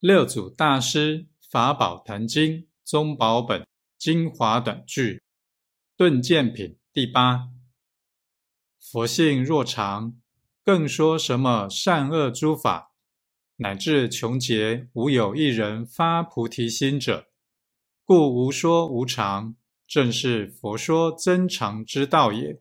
六祖大师法宝坛经宗宝本精华短句顿见品第八佛性若常，更说什么善恶诸法，乃至穷劫，无有一人发菩提心者，故无说无常，正是佛说增长之道也。